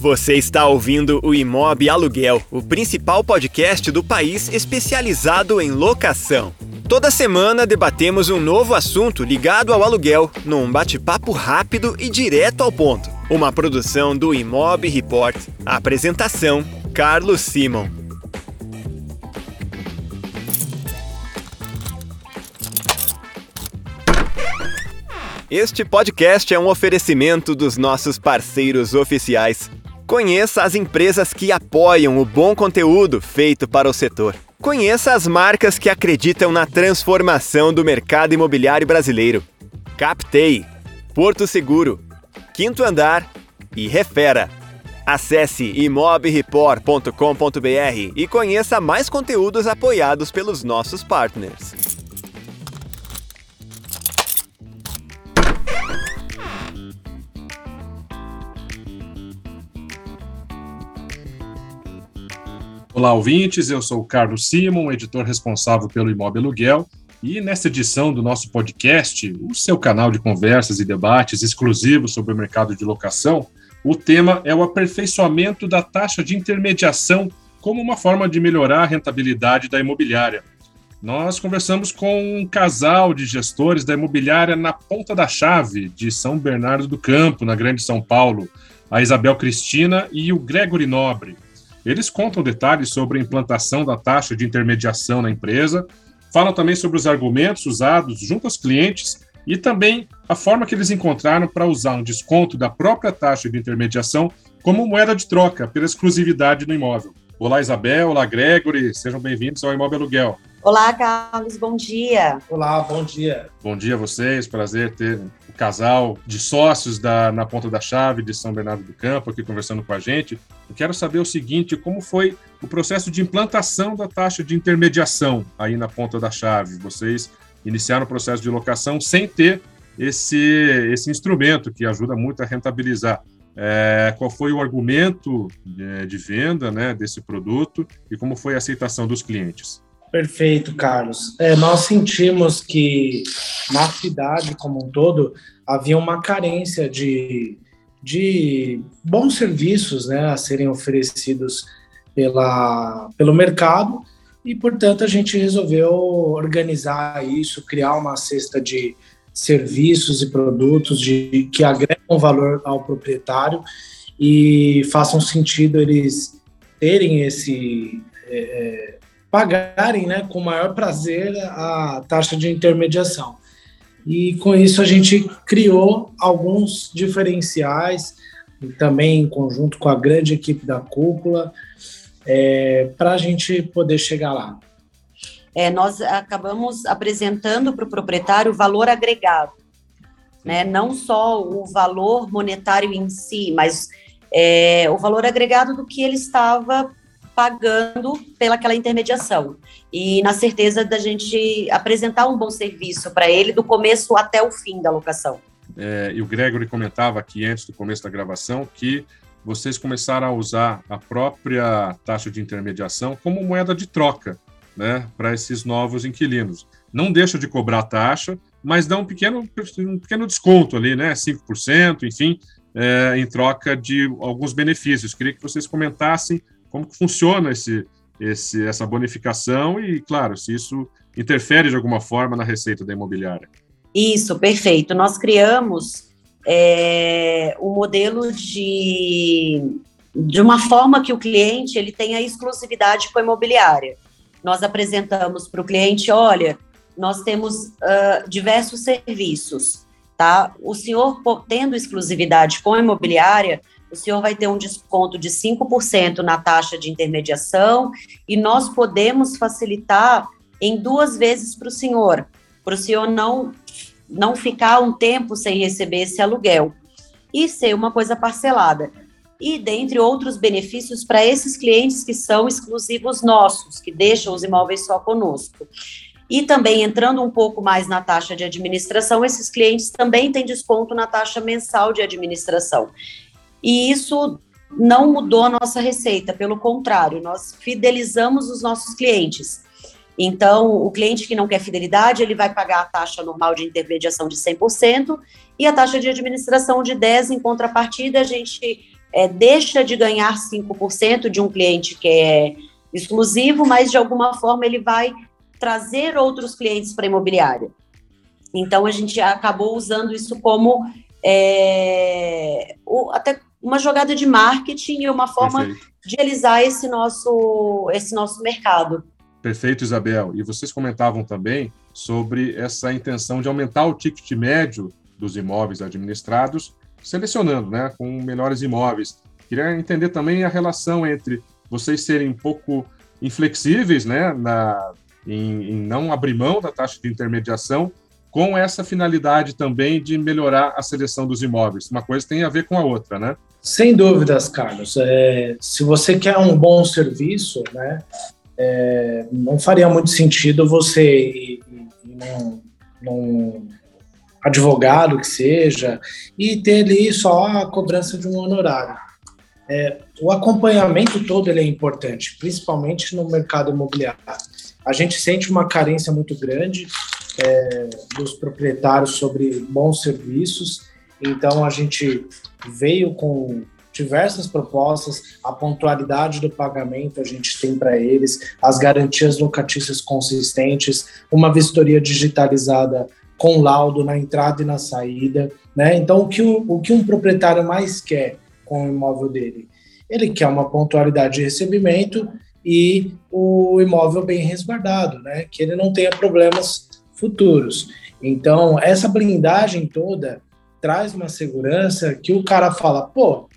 Você está ouvindo o Imob Aluguel, o principal podcast do país especializado em locação. Toda semana debatemos um novo assunto ligado ao aluguel, num bate-papo rápido e direto ao ponto. Uma produção do Imob Report. apresentação: Carlos Simon. Este podcast é um oferecimento dos nossos parceiros oficiais. Conheça as empresas que apoiam o bom conteúdo feito para o setor. Conheça as marcas que acreditam na transformação do mercado imobiliário brasileiro. Captei, Porto Seguro, Quinto Andar e Refera. Acesse imobreport.com.br e conheça mais conteúdos apoiados pelos nossos partners. Olá, ouvintes. Eu sou o Carlos Simon, editor responsável pelo Imóvel Aluguel. E nesta edição do nosso podcast, o seu canal de conversas e debates exclusivos sobre o mercado de locação, o tema é o aperfeiçoamento da taxa de intermediação como uma forma de melhorar a rentabilidade da imobiliária. Nós conversamos com um casal de gestores da imobiliária na Ponta da Chave, de São Bernardo do Campo, na Grande São Paulo, a Isabel Cristina e o Gregory Nobre. Eles contam detalhes sobre a implantação da taxa de intermediação na empresa, falam também sobre os argumentos usados junto aos clientes e também a forma que eles encontraram para usar um desconto da própria taxa de intermediação como moeda de troca pela exclusividade do imóvel. Olá, Isabel. Olá, Gregory. Sejam bem-vindos ao Imóvel Aluguel. Olá, Carlos. Bom dia. Olá, bom dia. Bom dia a vocês. Prazer ter o casal de sócios da, na Ponta da Chave de São Bernardo do Campo aqui conversando com a gente. Eu quero saber o seguinte: como foi o processo de implantação da taxa de intermediação aí na Ponta da Chave? Vocês iniciaram o processo de locação sem ter esse, esse instrumento que ajuda muito a rentabilizar. É, qual foi o argumento de, de venda né, desse produto e como foi a aceitação dos clientes? Perfeito, Carlos. É, nós sentimos que na cidade como um todo havia uma carência de, de bons serviços né, a serem oferecidos pela, pelo mercado e, portanto, a gente resolveu organizar isso, criar uma cesta de serviços e produtos de, que agregam valor ao proprietário e façam sentido eles terem esse. É, pagarem né, com maior prazer a taxa de intermediação. E com isso a gente criou alguns diferenciais, também em conjunto com a grande equipe da cúpula, é, para a gente poder chegar lá. É, nós acabamos apresentando para o proprietário o valor agregado, né? não só o valor monetário em si, mas é, o valor agregado do que ele estava pagando pelaquela intermediação. E na certeza da gente apresentar um bom serviço para ele do começo até o fim da locação. É, e o Gregory comentava aqui antes do começo da gravação que vocês começaram a usar a própria taxa de intermediação como moeda de troca né, para esses novos inquilinos. Não deixa de cobrar taxa, mas dá um pequeno, um pequeno desconto ali, né, 5%, enfim, é, em troca de alguns benefícios. Queria que vocês comentassem como que funciona esse, esse, essa bonificação e, claro, se isso interfere de alguma forma na receita da imobiliária. Isso, perfeito. Nós criamos é, um modelo de, de uma forma que o cliente ele tenha exclusividade com a imobiliária. Nós apresentamos para o cliente, olha, nós temos uh, diversos serviços, tá? O senhor tendo exclusividade com a imobiliária, o senhor vai ter um desconto de 5% na taxa de intermediação e nós podemos facilitar em duas vezes para o senhor, para o senhor não, não ficar um tempo sem receber esse aluguel e ser uma coisa parcelada. E dentre outros benefícios para esses clientes que são exclusivos nossos, que deixam os imóveis só conosco. E também entrando um pouco mais na taxa de administração, esses clientes também têm desconto na taxa mensal de administração. E isso não mudou a nossa receita, pelo contrário, nós fidelizamos os nossos clientes. Então, o cliente que não quer fidelidade, ele vai pagar a taxa normal de intermediação de 100% e a taxa de administração de 10%. Em contrapartida, a gente é, deixa de ganhar 5% de um cliente que é exclusivo, mas de alguma forma ele vai trazer outros clientes para a imobiliária. Então, a gente acabou usando isso como é, o, até uma jogada de marketing e uma forma Perfeito. de realizar esse nosso, esse nosso mercado. Perfeito, Isabel. E vocês comentavam também sobre essa intenção de aumentar o ticket médio dos imóveis administrados, selecionando, né, com melhores imóveis. Queria entender também a relação entre vocês serem um pouco inflexíveis, né, na, em, em não abrir mão da taxa de intermediação, com essa finalidade também de melhorar a seleção dos imóveis. Uma coisa tem a ver com a outra, né? Sem dúvidas, Carlos. É, se você quer um bom serviço, né, é, não faria muito sentido você ir, num, num advogado que seja e ter ali só a cobrança de um honorário. É, o acompanhamento todo ele é importante, principalmente no mercado imobiliário. A gente sente uma carência muito grande é, dos proprietários sobre bons serviços, então a gente veio com diversas propostas, a pontualidade do pagamento a gente tem para eles, as garantias locatícias consistentes, uma vistoria digitalizada com laudo na entrada e na saída, né? Então o que, o, o que um proprietário mais quer com o imóvel dele? Ele quer uma pontualidade de recebimento e o imóvel bem resguardado, né? Que ele não tenha problemas futuros. Então, essa blindagem toda traz uma segurança que o cara fala, pô,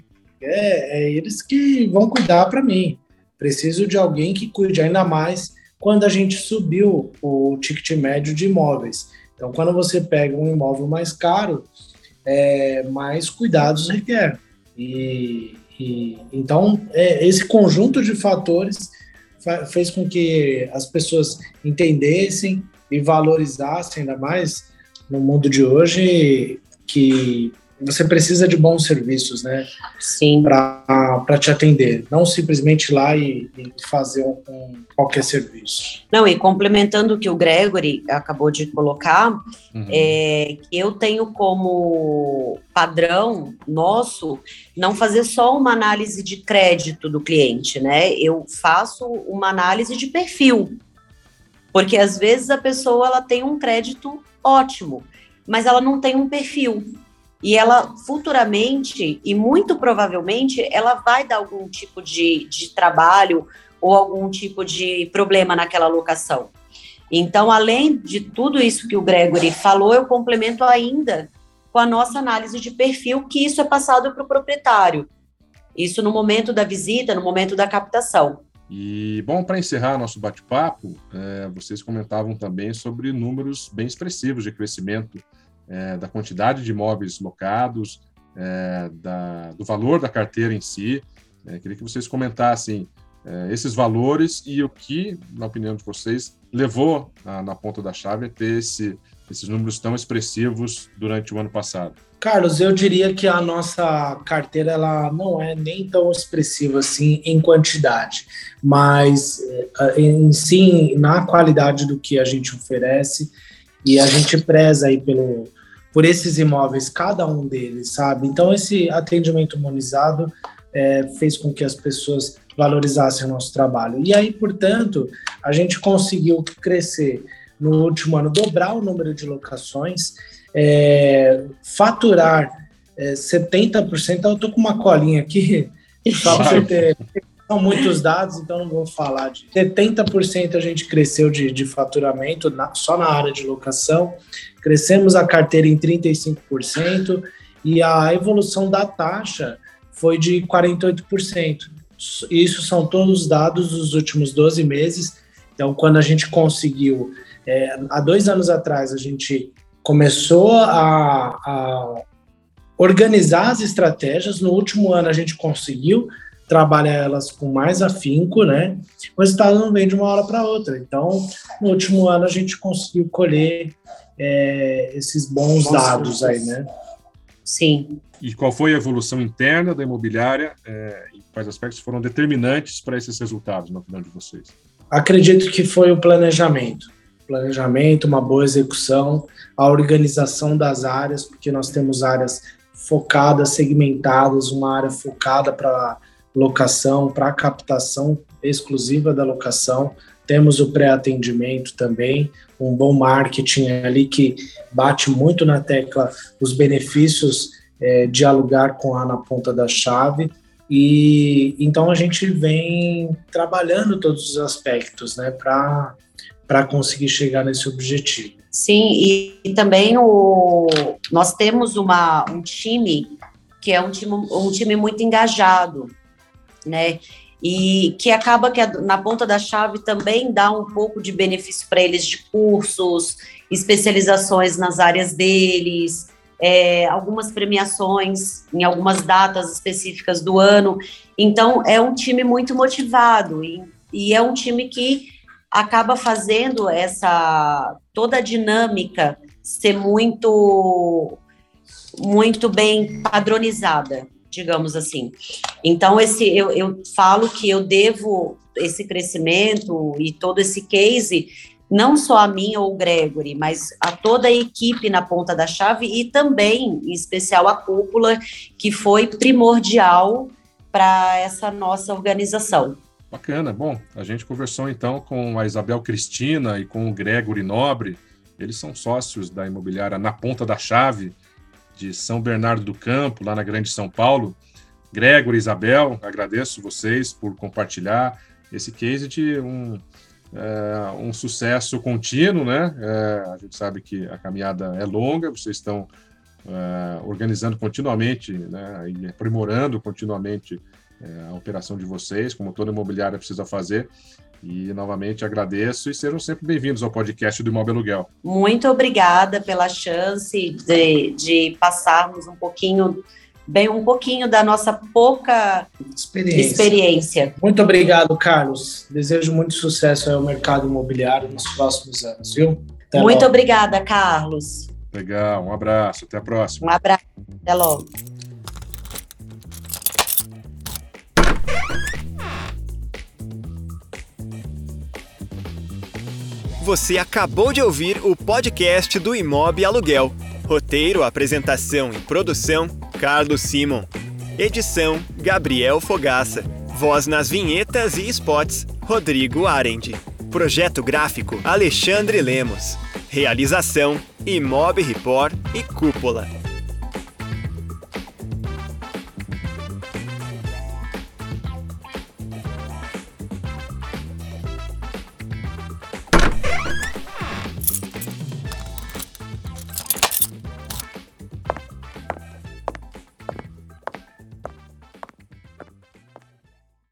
é, é eles que vão cuidar para mim. Preciso de alguém que cuide ainda mais quando a gente subiu o ticket médio de imóveis. Então, quando você pega um imóvel mais caro, é, mais cuidados requer. E, e então, é, esse conjunto de fatores fez com que as pessoas entendessem e valorizassem ainda mais no mundo de hoje que você precisa de bons serviços, né? Sim. Para te atender, não simplesmente ir lá e, e fazer um, um, qualquer serviço. Não, e complementando o que o Gregory acabou de colocar, uhum. é, eu tenho como padrão nosso não fazer só uma análise de crédito do cliente, né? Eu faço uma análise de perfil. Porque às vezes a pessoa ela tem um crédito ótimo, mas ela não tem um perfil e ela futuramente e muito provavelmente ela vai dar algum tipo de, de trabalho ou algum tipo de problema naquela locação. Então, além de tudo isso que o Gregory falou, eu complemento ainda com a nossa análise de perfil, que isso é passado para o proprietário. Isso no momento da visita, no momento da captação. E, bom, para encerrar nosso bate-papo, é, vocês comentavam também sobre números bem expressivos de crescimento é, da quantidade de imóveis locados, é, da, do valor da carteira em si. É, queria que vocês comentassem é, esses valores e o que, na opinião de vocês, levou a, na ponta da chave a ter esse, esses números tão expressivos durante o ano passado. Carlos, eu diria que a nossa carteira ela não é nem tão expressiva assim em quantidade, mas é, em si na qualidade do que a gente oferece e a gente preza aí pelo, por esses imóveis, cada um deles, sabe? Então, esse atendimento humanizado é, fez com que as pessoas valorizassem o nosso trabalho. E aí, portanto, a gente conseguiu crescer no último ano, dobrar o número de locações, é, faturar é, 70%. Eu estou com uma colinha aqui, só para você ter são muitos dados, então não vou falar de 70% a gente cresceu de, de faturamento na, só na área de locação, crescemos a carteira em 35% e a evolução da taxa foi de 48%. Isso são todos os dados dos últimos 12 meses. Então, quando a gente conseguiu, é, há dois anos atrás, a gente começou a, a organizar as estratégias. No último ano, a gente conseguiu trabalha elas com mais afinco, né? O resultado não vem de uma hora para outra. Então, no último ano a gente conseguiu colher é, esses bons dados aí, né? Sim. E qual foi a evolução interna da imobiliária é, e quais aspectos foram determinantes para esses resultados, na opinião de vocês? Acredito que foi o planejamento. Planejamento, uma boa execução, a organização das áreas, porque nós temos áreas focadas, segmentadas, uma área focada para locação, para captação exclusiva da locação. Temos o pré-atendimento também, um bom marketing ali que bate muito na tecla os benefícios é, de alugar com a na ponta da chave. E então a gente vem trabalhando todos os aspectos, né, para conseguir chegar nesse objetivo. Sim, e, e também o, nós temos uma, um time que é um time, um time muito engajado, né? E que acaba que na ponta da chave também dá um pouco de benefício para eles de cursos, especializações nas áreas deles, é, algumas premiações em algumas datas específicas do ano. Então, é um time muito motivado e, e é um time que acaba fazendo essa toda a dinâmica ser muito muito bem padronizada, digamos assim. Então esse eu, eu falo que eu devo esse crescimento e todo esse case não só a mim ou o Gregory, mas a toda a equipe na ponta da chave e também, em especial, a cúpula, que foi primordial para essa nossa organização. Bacana. Bom, a gente conversou então com a Isabel Cristina e com o Gregory Nobre. Eles são sócios da imobiliária Na Ponta da Chave, de São Bernardo do Campo, lá na Grande São Paulo. Gregory, Isabel, agradeço vocês por compartilhar esse case de um, é, um sucesso contínuo, né? É, a gente sabe que a caminhada é longa, vocês estão é, organizando continuamente né, e aprimorando continuamente é, a operação de vocês, como toda imobiliária precisa fazer. E novamente agradeço e sejam sempre bem-vindos ao podcast do Imóvel Aluguel. Muito obrigada pela chance de, de passarmos um pouquinho, bem um pouquinho da nossa pouca experiência. experiência. Muito obrigado, Carlos. Desejo muito sucesso ao mercado imobiliário nos próximos anos, viu? Até muito logo. obrigada, Carlos. Legal, um abraço, até a próxima. Um abraço, até logo. Você acabou de ouvir o podcast do Imob Aluguel. Roteiro, apresentação e produção: Carlos Simon. Edição: Gabriel Fogaça. Voz nas vinhetas e spots: Rodrigo Arendi. Projeto gráfico: Alexandre Lemos. Realização: Imob Report e Cúpula.